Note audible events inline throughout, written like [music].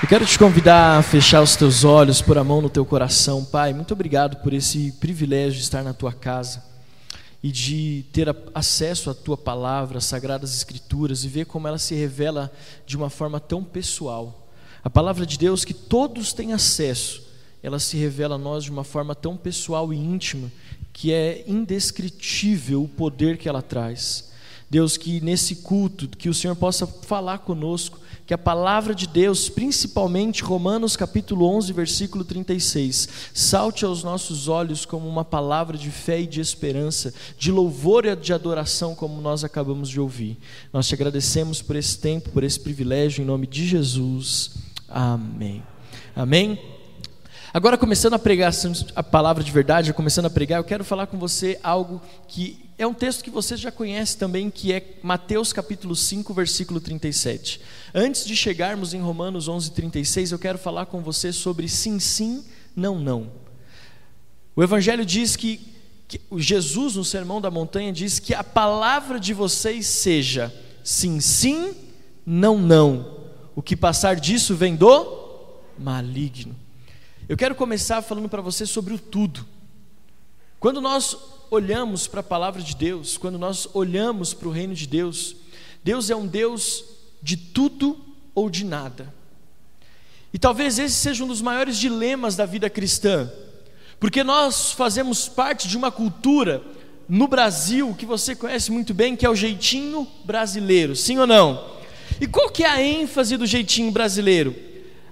Eu quero te convidar a fechar os teus olhos, pôr a mão no teu coração, Pai. Muito obrigado por esse privilégio de estar na tua casa e de ter acesso à tua palavra, às sagradas escrituras e ver como ela se revela de uma forma tão pessoal. A palavra de Deus que todos têm acesso, ela se revela a nós de uma forma tão pessoal e íntima que é indescritível o poder que ela traz. Deus, que nesse culto, que o Senhor possa falar conosco que a palavra de Deus, principalmente Romanos capítulo 11, versículo 36, salte aos nossos olhos como uma palavra de fé e de esperança, de louvor e de adoração, como nós acabamos de ouvir. Nós te agradecemos por esse tempo, por esse privilégio, em nome de Jesus. Amém. Amém. Agora, começando a pregar a palavra de verdade, começando a pregar, eu quero falar com você algo que é um texto que você já conhece também, que é Mateus capítulo 5, versículo 37. Antes de chegarmos em Romanos 11, 36, eu quero falar com você sobre sim, sim, não, não. O Evangelho diz que, que Jesus, no Sermão da Montanha, diz que a palavra de vocês seja sim, sim, não, não. O que passar disso vem do maligno. Eu quero começar falando para você sobre o tudo. Quando nós olhamos para a palavra de Deus, quando nós olhamos para o reino de Deus, Deus é um Deus de tudo ou de nada. E talvez esse seja um dos maiores dilemas da vida cristã, porque nós fazemos parte de uma cultura no Brasil que você conhece muito bem, que é o jeitinho brasileiro, sim ou não? E qual que é a ênfase do jeitinho brasileiro?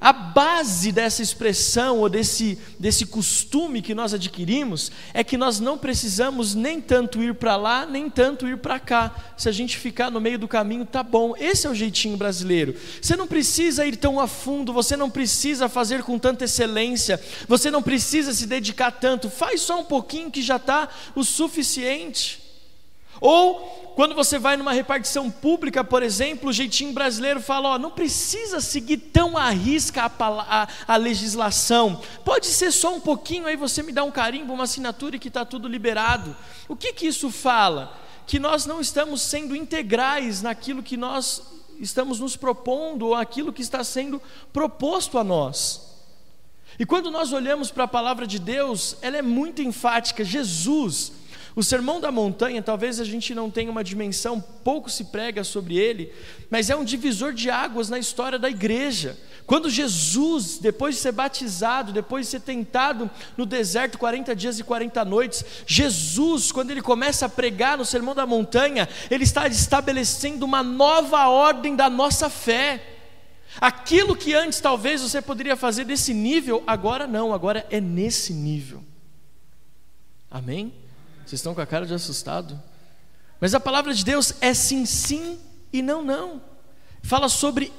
A base dessa expressão ou desse, desse costume que nós adquirimos é que nós não precisamos nem tanto ir para lá, nem tanto ir para cá. Se a gente ficar no meio do caminho, tá bom. Esse é o jeitinho brasileiro. Você não precisa ir tão a fundo, você não precisa fazer com tanta excelência, você não precisa se dedicar tanto. Faz só um pouquinho que já está o suficiente. Ou quando você vai numa repartição pública, por exemplo, o jeitinho brasileiro fala: ó, não precisa seguir tão à risca a, a, a legislação, pode ser só um pouquinho, aí você me dá um carimbo, uma assinatura e que está tudo liberado. O que, que isso fala? Que nós não estamos sendo integrais naquilo que nós estamos nos propondo ou aquilo que está sendo proposto a nós. E quando nós olhamos para a palavra de Deus, ela é muito enfática. Jesus, o Sermão da Montanha, talvez a gente não tenha uma dimensão, pouco se prega sobre ele, mas é um divisor de águas na história da igreja. Quando Jesus, depois de ser batizado, depois de ser tentado no deserto 40 dias e 40 noites, Jesus, quando ele começa a pregar no Sermão da Montanha, ele está estabelecendo uma nova ordem da nossa fé. Aquilo que antes talvez você poderia fazer desse nível, agora não, agora é nesse nível. Amém? Vocês estão com a cara de assustado? Mas a palavra de Deus é sim, sim e não, não. Fala sobre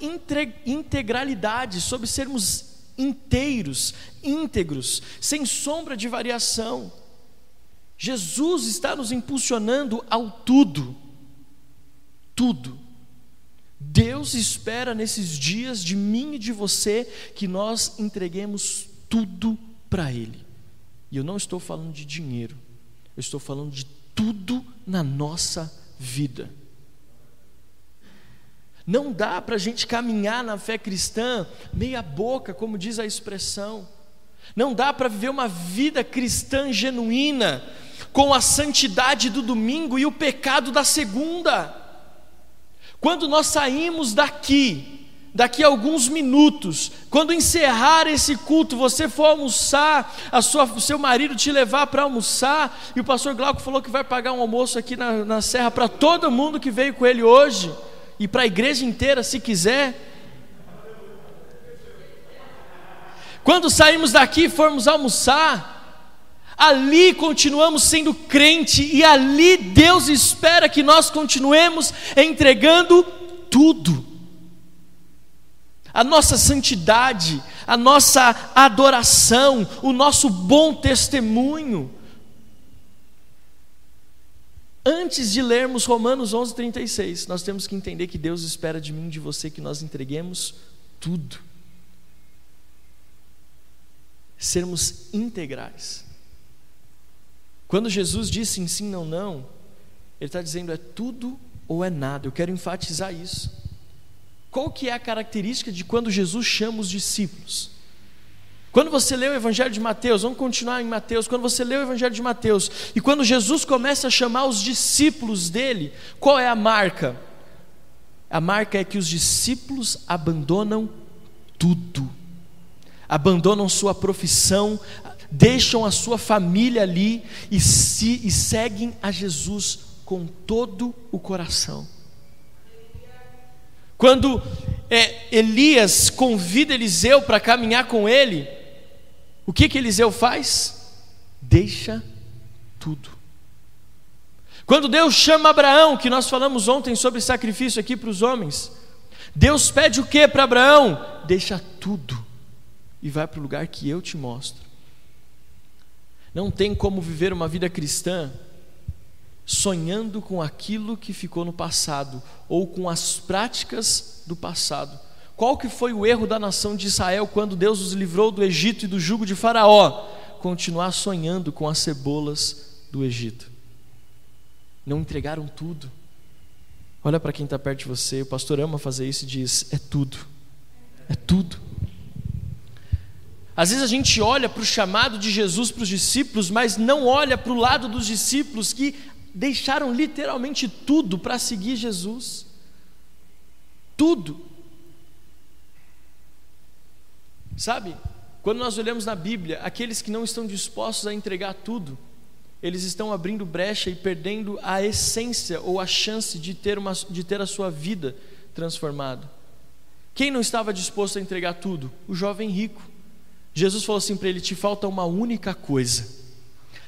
integralidade, sobre sermos inteiros, íntegros, sem sombra de variação. Jesus está nos impulsionando ao tudo. Tudo. Deus espera nesses dias de mim e de você que nós entreguemos tudo para Ele. E eu não estou falando de dinheiro. Eu estou falando de tudo na nossa vida. Não dá para a gente caminhar na fé cristã meia boca, como diz a expressão. Não dá para viver uma vida cristã genuína com a santidade do domingo e o pecado da segunda. Quando nós saímos daqui, daqui a alguns minutos, quando encerrar esse culto, você for almoçar, a sua, o seu marido te levar para almoçar, e o pastor Glauco falou que vai pagar um almoço aqui na, na serra para todo mundo que veio com ele hoje, e para a igreja inteira, se quiser. Quando saímos daqui e formos almoçar, ali continuamos sendo crente, e ali Deus espera que nós continuemos entregando tudo a nossa santidade, a nossa adoração, o nosso bom testemunho. Antes de lermos Romanos 11:36, nós temos que entender que Deus espera de mim e de você que nós entreguemos tudo. Sermos integrais. Quando Jesus disse sim, sim, não, não, Ele está dizendo é tudo ou é nada. Eu quero enfatizar isso. Qual que é a característica de quando Jesus chama os discípulos? Quando você lê o Evangelho de Mateus, vamos continuar em Mateus, quando você lê o Evangelho de Mateus, e quando Jesus começa a chamar os discípulos dele, qual é a marca? A marca é que os discípulos abandonam tudo, abandonam sua profissão, deixam a sua família ali e, se, e seguem a Jesus com todo o coração. Quando é, Elias convida Eliseu para caminhar com ele, o que que Eliseu faz? Deixa tudo. Quando Deus chama Abraão, que nós falamos ontem sobre sacrifício aqui para os homens, Deus pede o que para Abraão? Deixa tudo e vai para o lugar que eu te mostro. Não tem como viver uma vida cristã sonhando com aquilo que ficou no passado ou com as práticas do passado. Qual que foi o erro da nação de Israel quando Deus os livrou do Egito e do jugo de Faraó? Continuar sonhando com as cebolas do Egito. Não entregaram tudo. Olha para quem está perto de você, o pastor ama fazer isso e diz: é tudo, é tudo. Às vezes a gente olha para o chamado de Jesus para os discípulos, mas não olha para o lado dos discípulos que deixaram literalmente tudo para seguir Jesus. Tudo. Sabe, quando nós olhamos na Bíblia, aqueles que não estão dispostos a entregar tudo, eles estão abrindo brecha e perdendo a essência ou a chance de ter, uma, de ter a sua vida transformada. Quem não estava disposto a entregar tudo? O jovem rico. Jesus falou assim para ele: Te falta uma única coisa.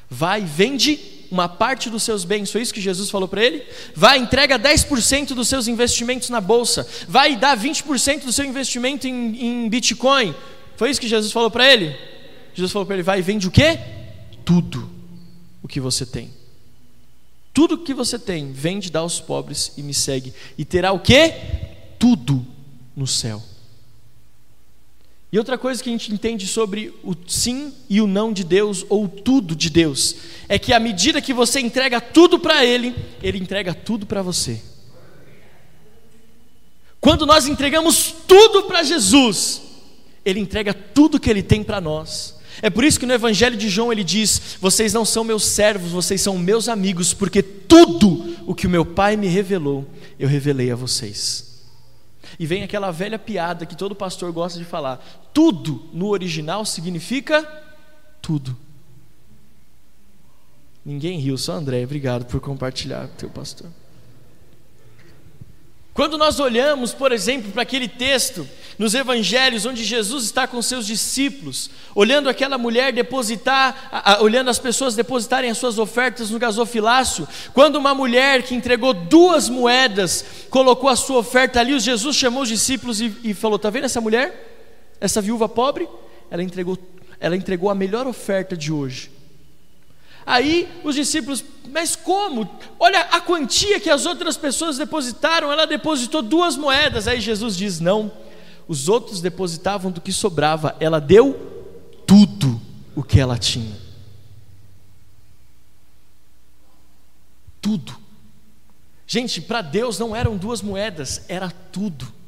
Vai, vende uma parte dos seus bens, foi isso que Jesus falou para ele? Vai, entrega 10% dos seus investimentos na bolsa, vai dar 20% do seu investimento em, em Bitcoin, foi isso que Jesus falou para ele? Jesus falou para ele: vai, vende o quê? Tudo o que você tem. Tudo o que você tem, vende, dá aos pobres e me segue, e terá o quê? Tudo no céu. E outra coisa que a gente entende sobre o sim e o não de Deus, ou tudo de Deus, é que à medida que você entrega tudo para Ele, Ele entrega tudo para você. Quando nós entregamos tudo para Jesus, Ele entrega tudo que Ele tem para nós. É por isso que no Evangelho de João ele diz: Vocês não são meus servos, vocês são meus amigos, porque tudo o que o meu Pai me revelou, eu revelei a vocês. E vem aquela velha piada que todo pastor gosta de falar: tudo no original significa tudo. Ninguém riu, só André. Obrigado por compartilhar, teu pastor. Quando nós olhamos, por exemplo, para aquele texto nos evangelhos onde Jesus está com seus discípulos, olhando aquela mulher depositar, a, a, olhando as pessoas depositarem as suas ofertas no gasofilácio, quando uma mulher que entregou duas moedas colocou a sua oferta ali, Jesus chamou os discípulos e, e falou: "Tá vendo essa mulher? Essa viúva pobre? Ela entregou, ela entregou a melhor oferta de hoje. Aí os discípulos, mas como? Olha a quantia que as outras pessoas depositaram, ela depositou duas moedas. Aí Jesus diz: Não, os outros depositavam do que sobrava, ela deu tudo o que ela tinha. Tudo. Gente, para Deus não eram duas moedas, era tudo.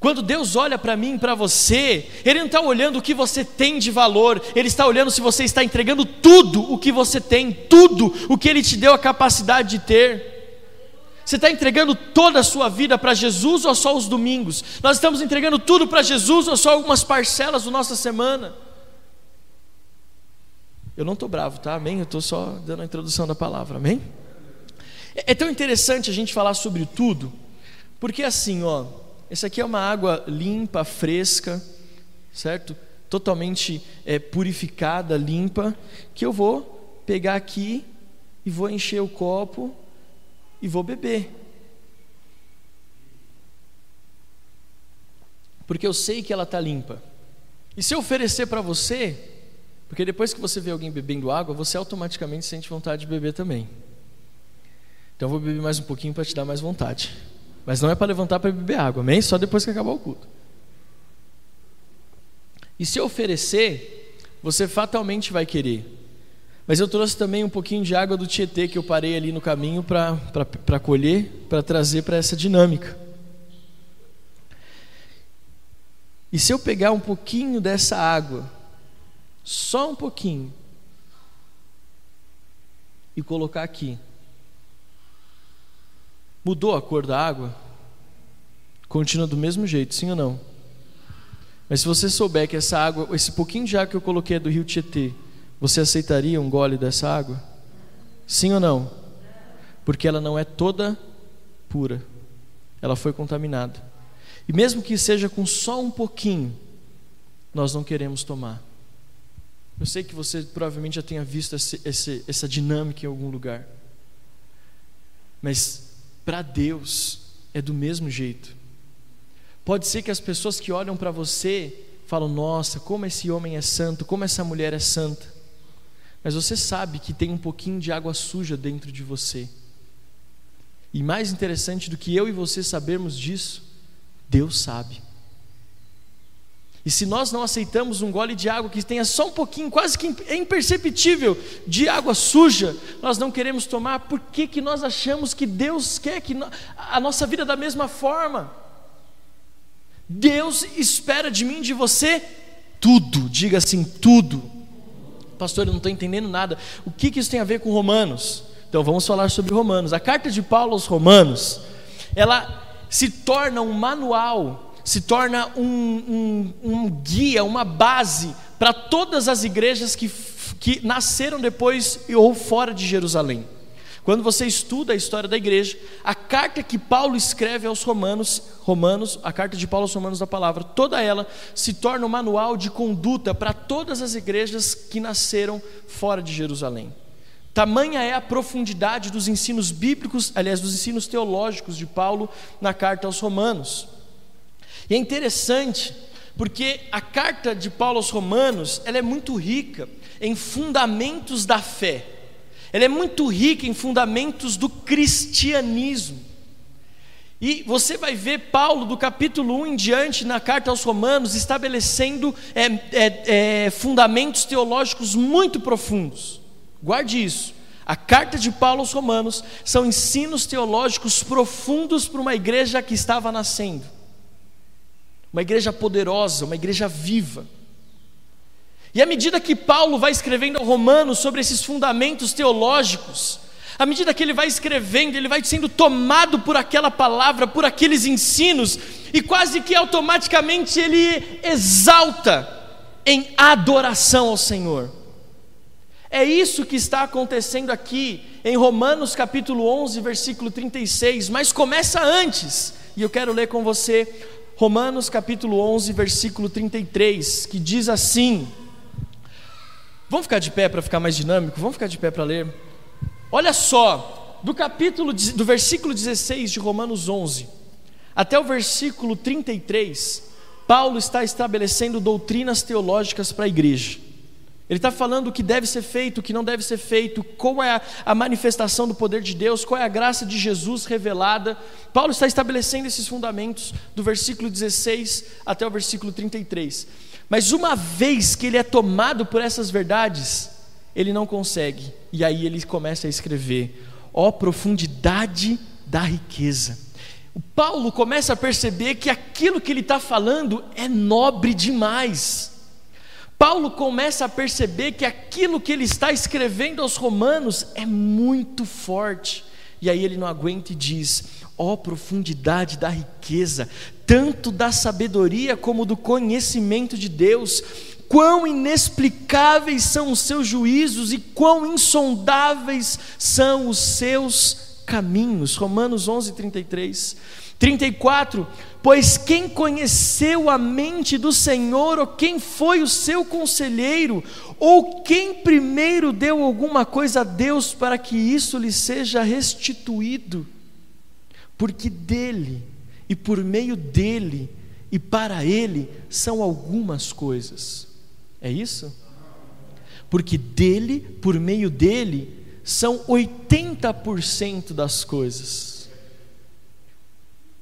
Quando Deus olha para mim, para você, Ele não está olhando o que você tem de valor, Ele está olhando se você está entregando tudo o que você tem, tudo o que Ele te deu a capacidade de ter. Você está entregando toda a sua vida para Jesus ou só os domingos? Nós estamos entregando tudo para Jesus ou só algumas parcelas da nossa semana? Eu não estou bravo, tá? Amém? Eu estou só dando a introdução da palavra, amém? É, é tão interessante a gente falar sobre tudo, porque assim, ó, essa aqui é uma água limpa, fresca, certo? Totalmente é, purificada, limpa, que eu vou pegar aqui e vou encher o copo e vou beber. Porque eu sei que ela está limpa. E se eu oferecer para você, porque depois que você vê alguém bebendo água, você automaticamente sente vontade de beber também. Então eu vou beber mais um pouquinho para te dar mais vontade. Mas não é para levantar para beber água, amém? Só depois que acabar o culto. E se oferecer, você fatalmente vai querer. Mas eu trouxe também um pouquinho de água do Tietê que eu parei ali no caminho para colher, para trazer para essa dinâmica. E se eu pegar um pouquinho dessa água, só um pouquinho, e colocar aqui, mudou a cor da água? Continua do mesmo jeito, sim ou não? Mas se você souber que essa água, esse pouquinho de água que eu coloquei é do rio Tietê, você aceitaria um gole dessa água? Sim ou não? Porque ela não é toda pura, ela foi contaminada. E mesmo que seja com só um pouquinho, nós não queremos tomar. Eu sei que você provavelmente já tenha visto esse, esse, essa dinâmica em algum lugar. Mas para Deus é do mesmo jeito. Pode ser que as pessoas que olham para você falam: Nossa, como esse homem é santo, como essa mulher é santa. Mas você sabe que tem um pouquinho de água suja dentro de você. E mais interessante do que eu e você sabermos disso, Deus sabe. E se nós não aceitamos um gole de água que tenha só um pouquinho, quase que é imperceptível, de água suja, nós não queremos tomar, por que, que nós achamos que Deus quer que a nossa vida da mesma forma? Deus espera de mim de você tudo, diga assim, tudo. Pastor, eu não estou entendendo nada. O que, que isso tem a ver com Romanos? Então vamos falar sobre Romanos. A carta de Paulo aos Romanos, ela se torna um manual, se torna um, um, um guia, uma base para todas as igrejas que, que nasceram depois ou fora de Jerusalém. Quando você estuda a história da igreja, a carta que Paulo escreve aos Romanos, Romanos, a carta de Paulo aos Romanos da palavra, toda ela se torna um manual de conduta para todas as igrejas que nasceram fora de Jerusalém. Tamanha é a profundidade dos ensinos bíblicos, aliás, dos ensinos teológicos de Paulo na carta aos Romanos. E é interessante, porque a carta de Paulo aos Romanos, ela é muito rica em fundamentos da fé. Ela é muito rica em fundamentos do cristianismo. E você vai ver Paulo, do capítulo 1 em diante, na carta aos Romanos, estabelecendo é, é, é, fundamentos teológicos muito profundos. Guarde isso. A carta de Paulo aos Romanos são ensinos teológicos profundos para uma igreja que estava nascendo. Uma igreja poderosa, uma igreja viva. E à medida que Paulo vai escrevendo ao Romanos sobre esses fundamentos teológicos, à medida que ele vai escrevendo, ele vai sendo tomado por aquela palavra, por aqueles ensinos, e quase que automaticamente ele exalta em adoração ao Senhor. É isso que está acontecendo aqui em Romanos capítulo 11, versículo 36, mas começa antes, e eu quero ler com você Romanos capítulo 11, versículo 33, que diz assim: Vamos ficar de pé para ficar mais dinâmico? Vamos ficar de pé para ler. Olha só, do capítulo do versículo 16 de Romanos 11 até o versículo 33, Paulo está estabelecendo doutrinas teológicas para a igreja. Ele está falando o que deve ser feito, o que não deve ser feito, qual é a, manifestação do poder de Deus, qual é a graça de Jesus revelada. Paulo está estabelecendo esses fundamentos do versículo 16 até o versículo 33. Mas uma vez que ele é tomado por essas verdades, ele não consegue. E aí ele começa a escrever: ó oh, profundidade da riqueza. O Paulo começa a perceber que aquilo que ele está falando é nobre demais. Paulo começa a perceber que aquilo que ele está escrevendo aos Romanos é muito forte. E aí ele não aguenta e diz: ó oh, profundidade da riqueza, tanto da sabedoria como do conhecimento de Deus, quão inexplicáveis são os seus juízos e quão insondáveis são os seus caminhos. Romanos 11, 33. 34: Pois quem conheceu a mente do Senhor, ou quem foi o seu conselheiro, ou quem primeiro deu alguma coisa a Deus para que isso lhe seja restituído? Porque dele, e por meio dele, e para ele são algumas coisas. É isso? Porque dele, por meio dele, são 80% das coisas.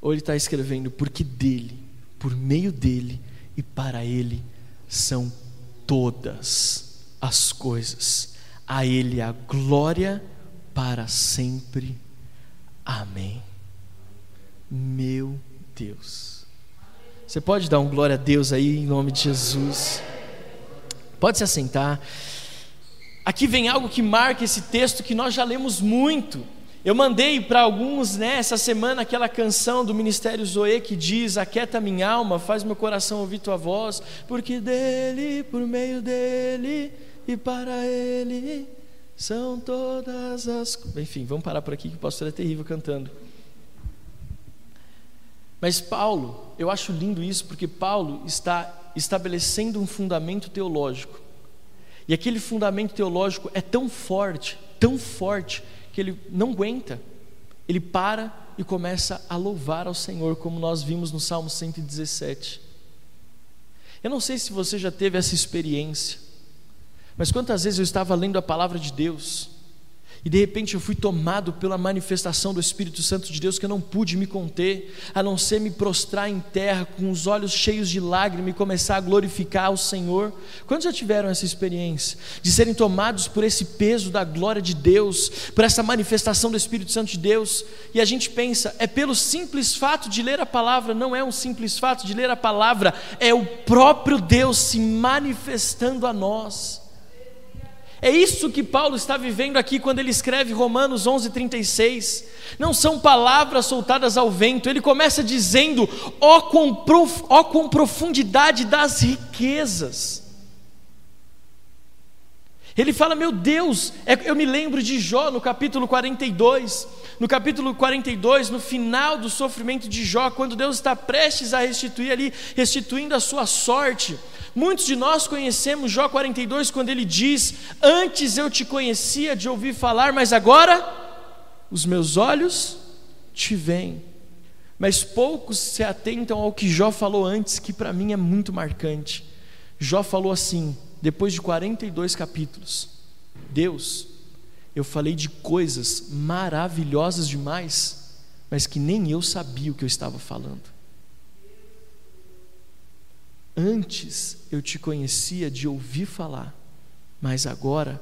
Ou ele está escrevendo, porque dele, por meio dele e para ele são todas as coisas. A ele a glória para sempre. Amém. Meu Deus. Você pode dar um glória a Deus aí em nome de Jesus. Pode se assentar. Aqui vem algo que marca esse texto que nós já lemos muito. Eu mandei para alguns né, semana aquela canção do Ministério Zoe que diz: Aquieta minha alma, faz meu coração ouvir tua voz, porque dele, por meio dele e para ele são todas as. Enfim, vamos parar por aqui que o pastor é terrível cantando. Mas Paulo, eu acho lindo isso porque Paulo está estabelecendo um fundamento teológico. E aquele fundamento teológico é tão forte, tão forte, que ele não aguenta. Ele para e começa a louvar ao Senhor, como nós vimos no Salmo 117. Eu não sei se você já teve essa experiência, mas quantas vezes eu estava lendo a palavra de Deus, e de repente eu fui tomado pela manifestação do Espírito Santo de Deus que eu não pude me conter, a não ser me prostrar em terra com os olhos cheios de lágrimas e começar a glorificar o Senhor. Quantos já tiveram essa experiência de serem tomados por esse peso da glória de Deus, por essa manifestação do Espírito Santo de Deus? E a gente pensa, é pelo simples fato de ler a palavra, não é um simples fato de ler a palavra, é o próprio Deus se manifestando a nós. É isso que Paulo está vivendo aqui quando ele escreve Romanos 11:36. Não são palavras soltadas ao vento. Ele começa dizendo: "Ó oh, prof... oh, com profundidade das riquezas". Ele fala: "Meu Deus, é, eu me lembro de Jó no capítulo 42. No capítulo 42, no final do sofrimento de Jó, quando Deus está prestes a restituir ali, restituindo a sua sorte, Muitos de nós conhecemos Jó 42 quando ele diz: Antes eu te conhecia de ouvir falar, mas agora os meus olhos te veem. Mas poucos se atentam ao que Jó falou antes, que para mim é muito marcante. Jó falou assim, depois de 42 capítulos: Deus, eu falei de coisas maravilhosas demais, mas que nem eu sabia o que eu estava falando. Antes eu te conhecia de ouvir falar, mas agora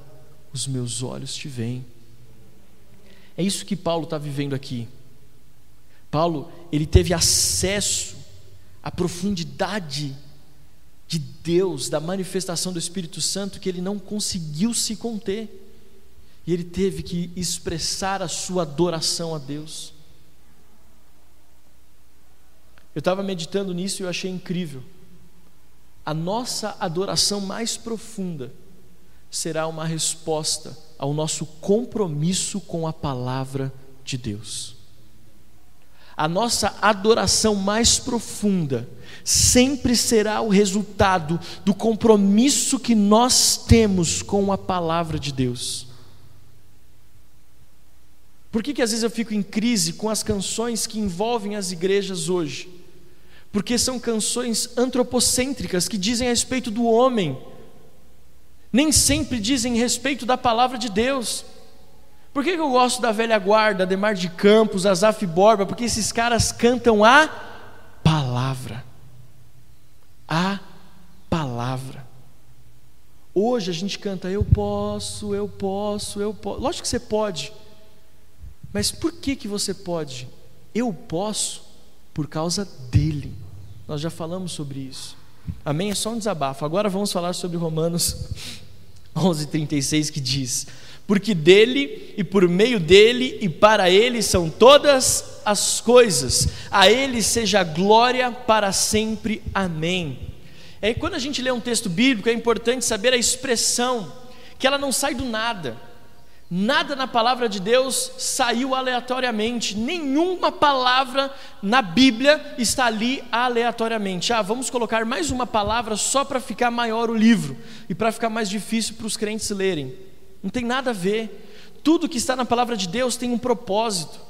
os meus olhos te veem. É isso que Paulo está vivendo aqui. Paulo, ele teve acesso à profundidade de Deus, da manifestação do Espírito Santo, que ele não conseguiu se conter. E ele teve que expressar a sua adoração a Deus. Eu estava meditando nisso e eu achei incrível a nossa adoração mais profunda será uma resposta ao nosso compromisso com a palavra de Deus. A nossa adoração mais profunda sempre será o resultado do compromisso que nós temos com a palavra de Deus. Por que, que às vezes eu fico em crise com as canções que envolvem as igrejas hoje? porque são canções antropocêntricas que dizem a respeito do homem, nem sempre dizem a respeito da palavra de Deus. Por que eu gosto da velha guarda, Demar de Campos, Azaf Borba? Porque esses caras cantam a palavra. A palavra. Hoje a gente canta eu posso, eu posso, eu posso. Lógico que você pode. Mas por que que você pode? Eu posso por causa dele. Nós já falamos sobre isso. Amém? É só um desabafo. Agora vamos falar sobre Romanos [laughs] 11:36 que diz: Porque dele e por meio dele e para ele são todas as coisas. A ele seja glória para sempre. Amém. É quando a gente lê um texto bíblico é importante saber a expressão que ela não sai do nada. Nada na palavra de Deus saiu aleatoriamente, nenhuma palavra na Bíblia está ali aleatoriamente. Ah, vamos colocar mais uma palavra só para ficar maior o livro e para ficar mais difícil para os crentes lerem. Não tem nada a ver. Tudo que está na palavra de Deus tem um propósito.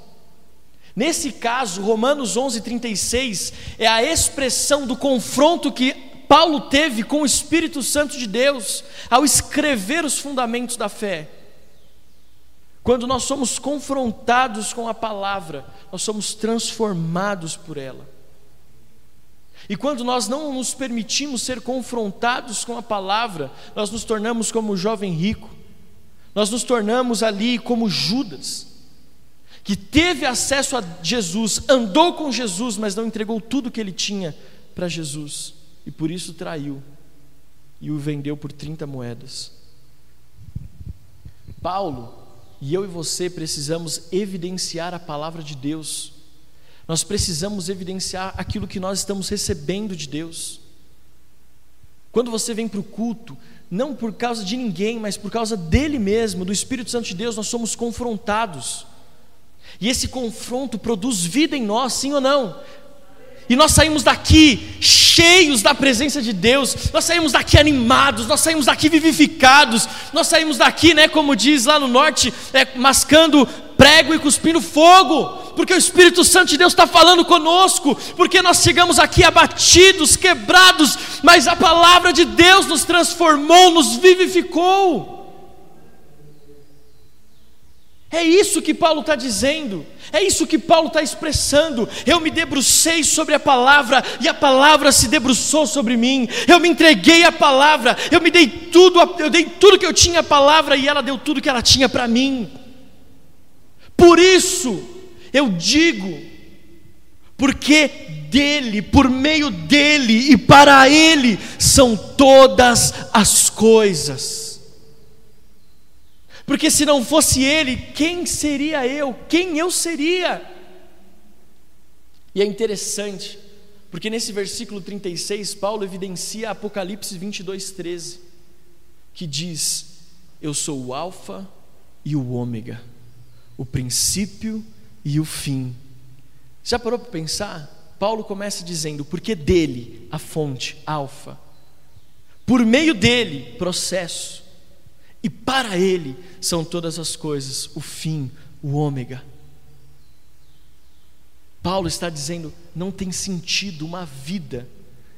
Nesse caso, Romanos 11:36 é a expressão do confronto que Paulo teve com o Espírito Santo de Deus ao escrever os fundamentos da fé. Quando nós somos confrontados com a palavra, nós somos transformados por ela. E quando nós não nos permitimos ser confrontados com a palavra, nós nos tornamos como o jovem rico, nós nos tornamos ali como Judas, que teve acesso a Jesus, andou com Jesus, mas não entregou tudo que ele tinha para Jesus e por isso traiu e o vendeu por 30 moedas. Paulo e eu e você precisamos evidenciar a palavra de Deus. Nós precisamos evidenciar aquilo que nós estamos recebendo de Deus. Quando você vem para o culto, não por causa de ninguém, mas por causa dele mesmo, do Espírito Santo de Deus, nós somos confrontados. E esse confronto produz vida em nós, sim ou não? E nós saímos daqui cheios da presença de Deus, nós saímos daqui animados, nós saímos daqui vivificados, nós saímos daqui, né, como diz lá no norte, é, mascando prego e cuspindo fogo, porque o Espírito Santo de Deus está falando conosco, porque nós chegamos aqui abatidos, quebrados, mas a palavra de Deus nos transformou, nos vivificou. É isso que Paulo está dizendo, é isso que Paulo está expressando. Eu me debrucei sobre a palavra e a palavra se debruçou sobre mim. Eu me entreguei à palavra, eu me dei tudo, eu dei tudo que eu tinha à palavra e ela deu tudo que ela tinha para mim. Por isso eu digo, porque dele, por meio dele e para ele são todas as coisas. Porque se não fosse Ele, quem seria eu? Quem eu seria? E é interessante, porque nesse versículo 36, Paulo evidencia Apocalipse 22, 13, que diz: Eu sou o Alfa e o Ômega, o princípio e o fim. Já parou para pensar? Paulo começa dizendo: Porque dele, a fonte, Alfa, por meio dele, processo, e para Ele são todas as coisas, o fim, o ômega. Paulo está dizendo: não tem sentido uma vida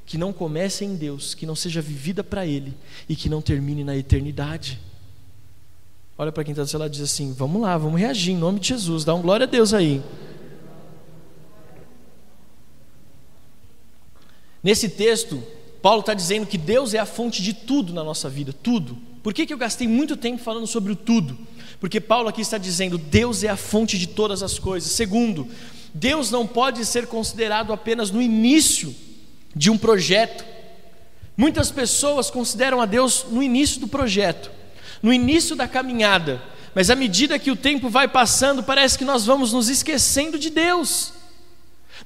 que não comece em Deus, que não seja vivida para Ele e que não termine na eternidade. Olha para quem está do seu lado e diz assim: vamos lá, vamos reagir em nome de Jesus, dá um glória a Deus aí. Nesse texto, Paulo está dizendo que Deus é a fonte de tudo na nossa vida, tudo. Por que, que eu gastei muito tempo falando sobre o tudo? Porque Paulo aqui está dizendo: Deus é a fonte de todas as coisas. Segundo, Deus não pode ser considerado apenas no início de um projeto. Muitas pessoas consideram a Deus no início do projeto, no início da caminhada, mas à medida que o tempo vai passando, parece que nós vamos nos esquecendo de Deus,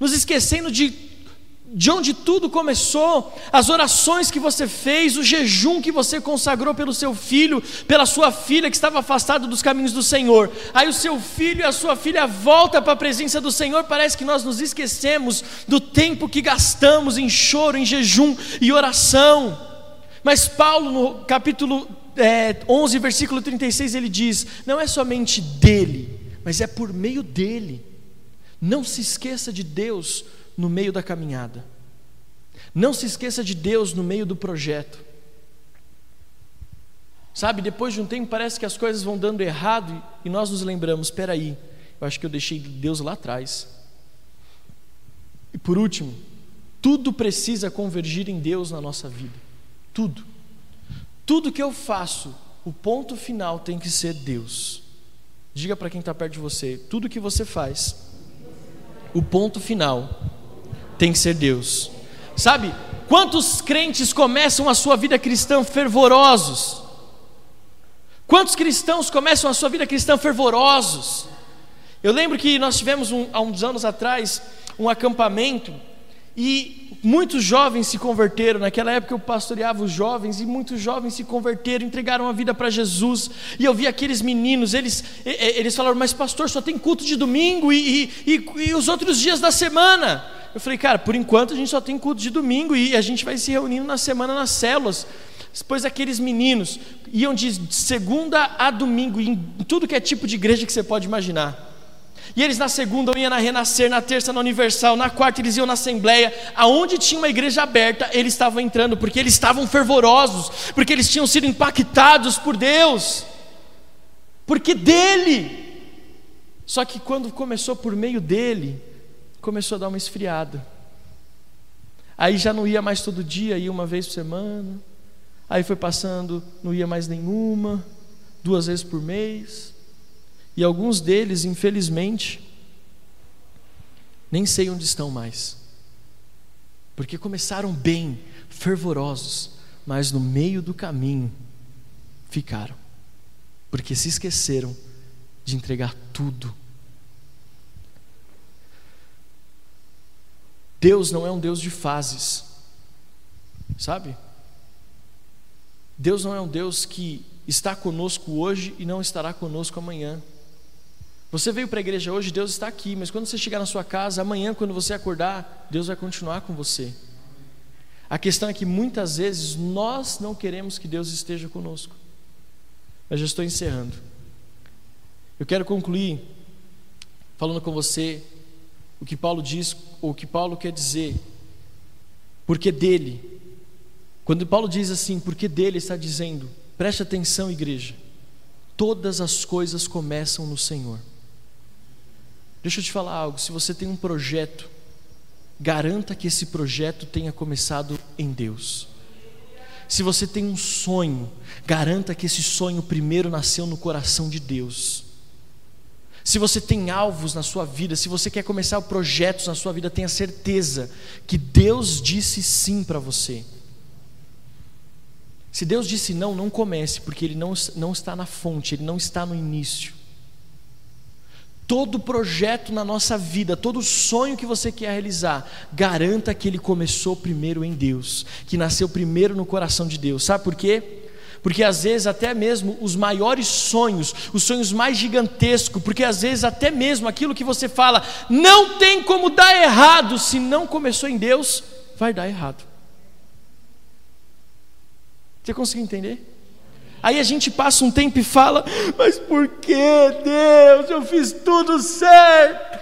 nos esquecendo de de onde tudo começou, as orações que você fez, o jejum que você consagrou pelo seu filho, pela sua filha que estava afastado dos caminhos do Senhor. Aí o seu filho e a sua filha voltam para a presença do Senhor, parece que nós nos esquecemos do tempo que gastamos em choro, em jejum e oração. Mas Paulo, no capítulo é, 11, versículo 36, ele diz: não é somente dele, mas é por meio dele. Não se esqueça de Deus no meio da caminhada. Não se esqueça de Deus no meio do projeto. Sabe, depois de um tempo parece que as coisas vão dando errado e nós nos lembramos: espera aí, eu acho que eu deixei Deus lá atrás. E por último, tudo precisa convergir em Deus na nossa vida. Tudo. Tudo que eu faço, o ponto final tem que ser Deus. Diga para quem está perto de você: tudo que você faz, o ponto final tem que ser Deus. Sabe, quantos crentes começam a sua vida cristã fervorosos? Quantos cristãos começam a sua vida cristã fervorosos? Eu lembro que nós tivemos um, há uns anos atrás um acampamento e muitos jovens se converteram. Naquela época eu pastoreava os jovens e muitos jovens se converteram, entregaram a vida para Jesus. E eu vi aqueles meninos, eles, eles falaram: Mas pastor, só tem culto de domingo e, e, e, e os outros dias da semana. Eu falei, cara, por enquanto a gente só tem culto de domingo e a gente vai se reunindo na semana nas células. Depois aqueles meninos iam de segunda a domingo em tudo que é tipo de igreja que você pode imaginar. E eles na segunda iam na Renascer, na terça na Universal, na quarta eles iam na Assembleia. Aonde tinha uma igreja aberta, eles estavam entrando, porque eles estavam fervorosos, porque eles tinham sido impactados por Deus, porque dele. Só que quando começou por meio dele, começou a dar uma esfriada. Aí já não ia mais todo dia, ia uma vez por semana. Aí foi passando, não ia mais nenhuma, duas vezes por mês. E alguns deles, infelizmente, nem sei onde estão mais. porque começaram bem, fervorosos, mas no meio do caminho ficaram, porque se esqueceram de entregar tudo. Deus não é um Deus de fases, sabe? Deus não é um Deus que está conosco hoje e não estará conosco amanhã. Você veio para a igreja hoje, Deus está aqui, mas quando você chegar na sua casa, amanhã, quando você acordar, Deus vai continuar com você. A questão é que muitas vezes nós não queremos que Deus esteja conosco. Mas já estou encerrando. Eu quero concluir falando com você o que Paulo diz, ou o que Paulo quer dizer, porque dele. Quando Paulo diz assim, porque dele está dizendo, preste atenção, igreja, todas as coisas começam no Senhor. Deixa eu te falar algo: se você tem um projeto, garanta que esse projeto tenha começado em Deus. Se você tem um sonho, garanta que esse sonho primeiro nasceu no coração de Deus. Se você tem alvos na sua vida, se você quer começar projetos na sua vida, tenha certeza que Deus disse sim para você. Se Deus disse não, não comece, porque Ele não, não está na fonte, Ele não está no início todo projeto na nossa vida, todo sonho que você quer realizar, garanta que ele começou primeiro em Deus, que nasceu primeiro no coração de Deus. Sabe por quê? Porque às vezes até mesmo os maiores sonhos, os sonhos mais gigantescos, porque às vezes até mesmo aquilo que você fala não tem como dar errado, se não começou em Deus, vai dar errado. Você conseguiu entender? Aí a gente passa um tempo e fala: Mas por que, Deus? Eu fiz tudo certo.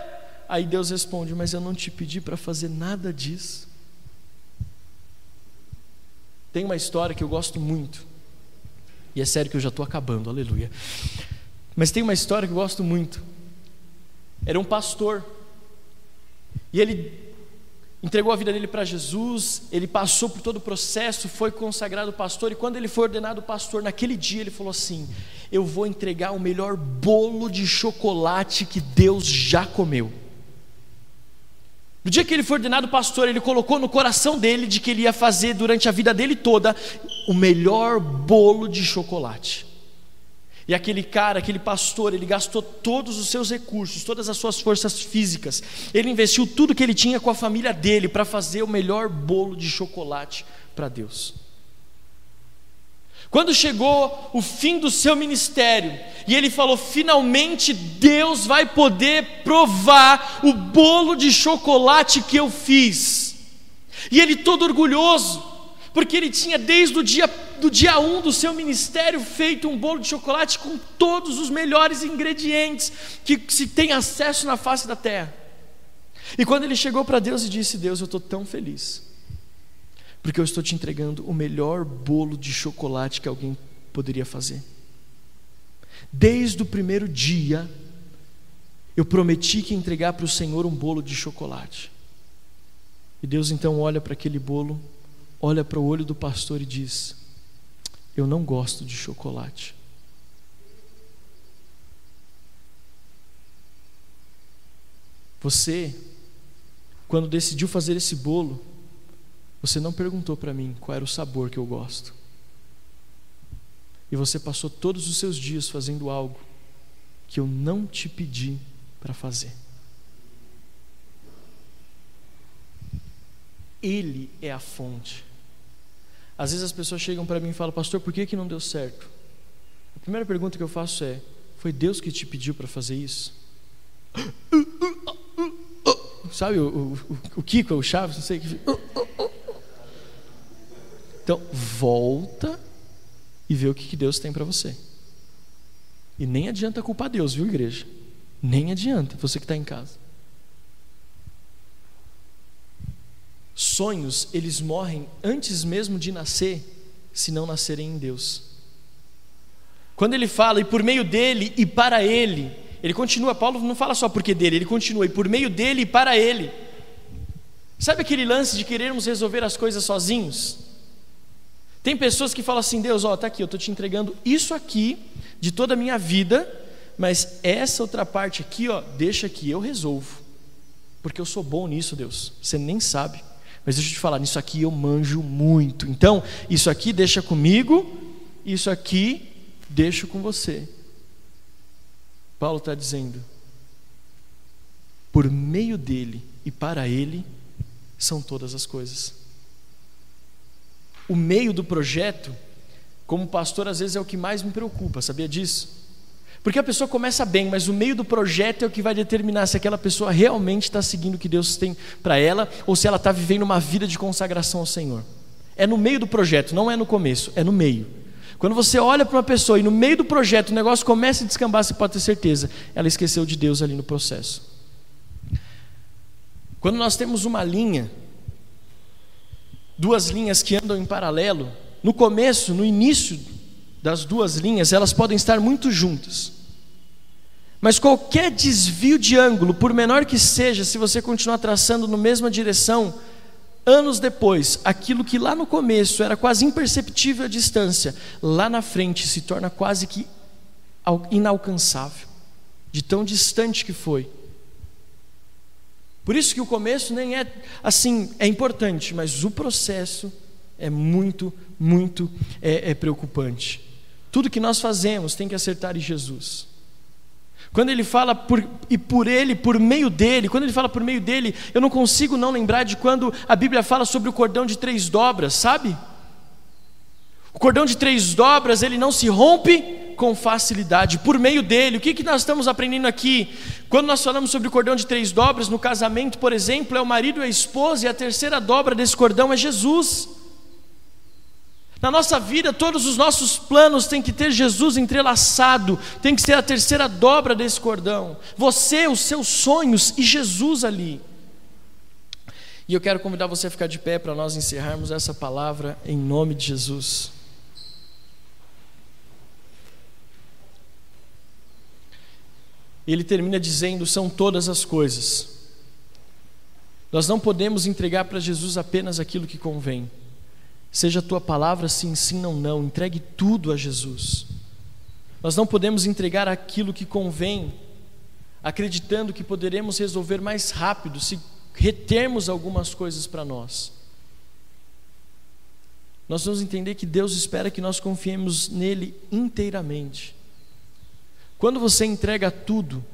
Aí Deus responde: Mas eu não te pedi para fazer nada disso. Tem uma história que eu gosto muito, e é sério que eu já estou acabando, aleluia. Mas tem uma história que eu gosto muito. Era um pastor, e ele entregou a vida dele para Jesus, ele passou por todo o processo, foi consagrado pastor, e quando ele foi ordenado pastor, naquele dia ele falou assim: Eu vou entregar o melhor bolo de chocolate que Deus já comeu. No dia que ele foi ordenado pastor, ele colocou no coração dele de que ele ia fazer durante a vida dele toda o melhor bolo de chocolate. E aquele cara, aquele pastor, ele gastou todos os seus recursos, todas as suas forças físicas. Ele investiu tudo que ele tinha com a família dele para fazer o melhor bolo de chocolate para Deus. Quando chegou o fim do seu ministério, e ele falou: finalmente Deus vai poder provar o bolo de chocolate que eu fiz. E ele todo orgulhoso, porque ele tinha desde o dia do dia 1 um do seu ministério feito um bolo de chocolate com todos os melhores ingredientes que se tem acesso na face da terra. E quando ele chegou para Deus e disse: Deus, eu estou tão feliz, porque eu estou te entregando o melhor bolo de chocolate que alguém poderia fazer. Desde o primeiro dia, eu prometi que ia entregar para o Senhor um bolo de chocolate. E Deus então olha para aquele bolo olha para o olho do pastor e diz: Eu não gosto de chocolate. Você, quando decidiu fazer esse bolo, você não perguntou para mim qual era o sabor que eu gosto. E você passou todos os seus dias fazendo algo que eu não te pedi para fazer. Ele é a fonte. Às vezes as pessoas chegam para mim e falam, pastor, por que, que não deu certo? A primeira pergunta que eu faço é: foi Deus que te pediu para fazer isso? Sabe o, o, o Kiko, o Chaves, não sei que. Então, volta e vê o que Deus tem para você. E nem adianta culpar Deus, viu, igreja? Nem adianta, você que está em casa. Sonhos, eles morrem antes mesmo de nascer, se não nascerem em Deus. Quando ele fala, e por meio dele e para ele, ele continua, Paulo não fala só porque dele, ele continua, e por meio dele e para ele. Sabe aquele lance de querermos resolver as coisas sozinhos? Tem pessoas que falam assim: Deus, ó, tá aqui, eu estou te entregando isso aqui de toda a minha vida, mas essa outra parte aqui, ó, deixa que eu resolvo, porque eu sou bom nisso, Deus, você nem sabe. Mas deixa eu te falar, nisso aqui eu manjo muito. Então, isso aqui deixa comigo, isso aqui deixo com você. Paulo está dizendo: por meio dele e para ele são todas as coisas. O meio do projeto, como pastor, às vezes é o que mais me preocupa, sabia disso? Porque a pessoa começa bem, mas o meio do projeto é o que vai determinar se aquela pessoa realmente está seguindo o que Deus tem para ela ou se ela está vivendo uma vida de consagração ao Senhor. É no meio do projeto, não é no começo, é no meio. Quando você olha para uma pessoa e no meio do projeto o negócio começa a descambar, você pode ter certeza, ela esqueceu de Deus ali no processo. Quando nós temos uma linha, duas linhas que andam em paralelo, no começo, no início das duas linhas, elas podem estar muito juntas. Mas qualquer desvio de ângulo, por menor que seja, se você continuar traçando na mesma direção, anos depois, aquilo que lá no começo era quase imperceptível a distância, lá na frente se torna quase que inalcançável, de tão distante que foi. Por isso que o começo nem é assim, é importante, mas o processo é muito, muito é, é preocupante. Tudo que nós fazemos tem que acertar em Jesus. Quando ele fala por, e por ele, por meio dele, quando ele fala por meio dele, eu não consigo não lembrar de quando a Bíblia fala sobre o cordão de três dobras, sabe? O cordão de três dobras, ele não se rompe com facilidade, por meio dele. O que, que nós estamos aprendendo aqui? Quando nós falamos sobre o cordão de três dobras, no casamento, por exemplo, é o marido e a esposa, e a terceira dobra desse cordão é Jesus. Na nossa vida, todos os nossos planos têm que ter Jesus entrelaçado, tem que ser a terceira dobra desse cordão. Você, os seus sonhos e Jesus ali. E eu quero convidar você a ficar de pé para nós encerrarmos essa palavra em nome de Jesus. Ele termina dizendo: são todas as coisas. Nós não podemos entregar para Jesus apenas aquilo que convém. Seja a tua palavra sim, sim, não, não. Entregue tudo a Jesus. Nós não podemos entregar aquilo que convém, acreditando que poderemos resolver mais rápido se retermos algumas coisas para nós. Nós vamos entender que Deus espera que nós confiemos nele inteiramente. Quando você entrega tudo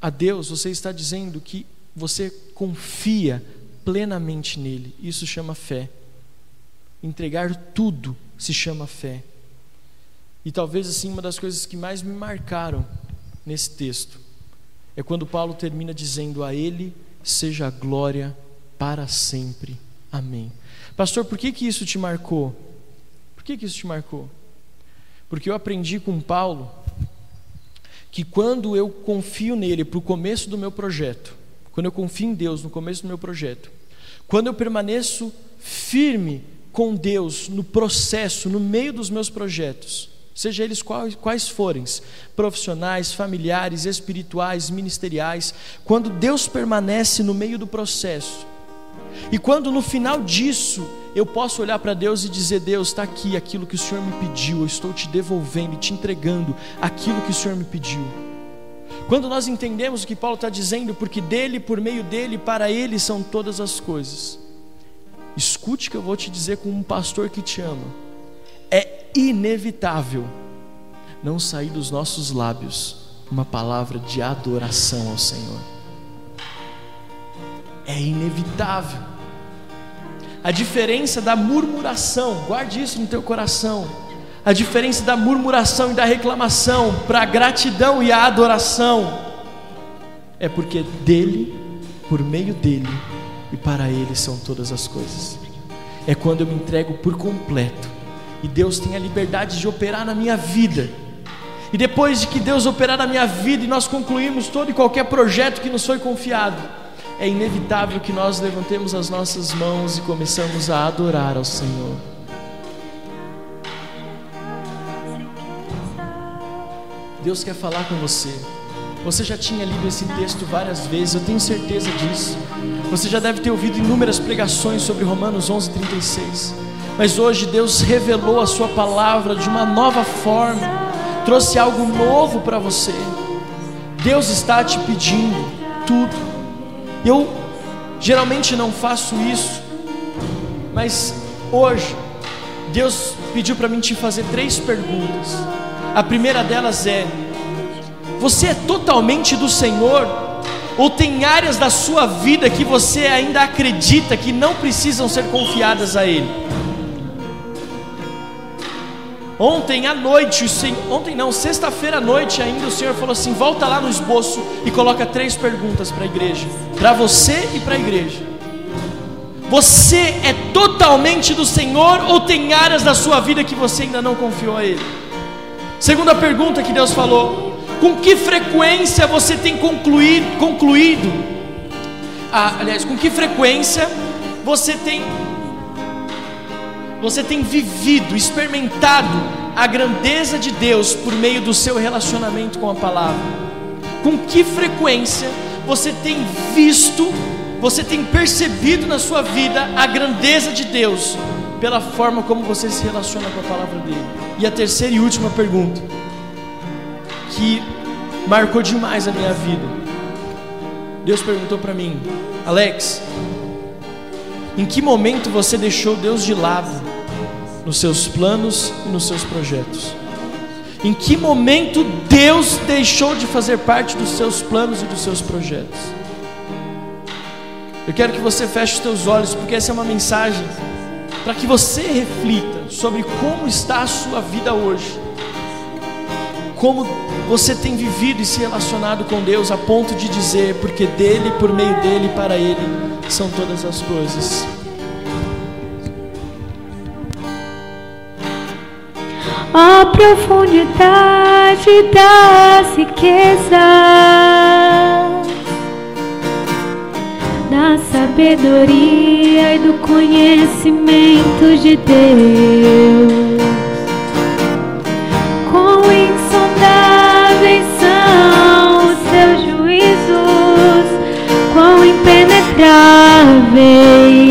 a Deus, você está dizendo que você confia plenamente nele. Isso chama fé. Entregar tudo se chama fé. E talvez assim uma das coisas que mais me marcaram nesse texto é quando Paulo termina dizendo a ele seja a glória para sempre. Amém. Pastor, por que que isso te marcou? Por que que isso te marcou? Porque eu aprendi com Paulo que quando eu confio nele para o começo do meu projeto, quando eu confio em Deus no começo do meu projeto, quando eu permaneço firme com Deus no processo, no meio dos meus projetos, seja eles quais, quais forem, profissionais, familiares, espirituais, ministeriais, quando Deus permanece no meio do processo, e quando no final disso eu posso olhar para Deus e dizer: Deus, está aqui aquilo que o Senhor me pediu, eu estou te devolvendo e te entregando aquilo que o Senhor me pediu. Quando nós entendemos o que Paulo está dizendo, porque dele, por meio dele, para ele são todas as coisas Escute que eu vou te dizer como um pastor que te ama. É inevitável não sair dos nossos lábios uma palavra de adoração ao Senhor. É inevitável. A diferença da murmuração, guarde isso no teu coração. A diferença da murmuração e da reclamação para a gratidão e a adoração é porque dele, por meio dele, e para Ele são todas as coisas. É quando eu me entrego por completo e Deus tem a liberdade de operar na minha vida. E depois de que Deus operar na minha vida e nós concluímos todo e qualquer projeto que nos foi confiado, é inevitável que nós levantemos as nossas mãos e começamos a adorar ao Senhor. Deus quer falar com você. Você já tinha lido esse texto várias vezes, eu tenho certeza disso. Você já deve ter ouvido inúmeras pregações sobre Romanos 11:36. Mas hoje Deus revelou a sua palavra de uma nova forma, trouxe algo novo para você. Deus está te pedindo tudo. Eu geralmente não faço isso, Mas hoje, Deus pediu para mim te fazer três perguntas. A primeira delas é: Você é totalmente do Senhor? Ou tem áreas da sua vida que você ainda acredita que não precisam ser confiadas a Ele? Ontem à noite, ontem não, sexta-feira à noite ainda, o Senhor falou assim: volta lá no esboço e coloca três perguntas para a igreja, para você e para a igreja. Você é totalmente do Senhor ou tem áreas da sua vida que você ainda não confiou a Ele? Segunda pergunta que Deus falou: com que frequência você tem concluído, concluído ah, aliás, com que frequência você tem você tem vivido, experimentado a grandeza de Deus por meio do seu relacionamento com a palavra? Com que frequência você tem visto, você tem percebido na sua vida a grandeza de Deus pela forma como você se relaciona com a palavra dele? E a terceira e última pergunta, que marcou demais a minha vida. Deus perguntou para mim, Alex, em que momento você deixou Deus de lado nos seus planos e nos seus projetos. Em que momento Deus deixou de fazer parte dos seus planos e dos seus projetos? Eu quero que você feche os teus olhos, porque essa é uma mensagem para que você reflita sobre como está a sua vida hoje. Como você tem vivido e se relacionado com Deus a ponto de dizer, porque dele, por meio dele, para ele são todas as coisas. a profundidade das riquezas, da sabedoria e do conhecimento de Deus. travei.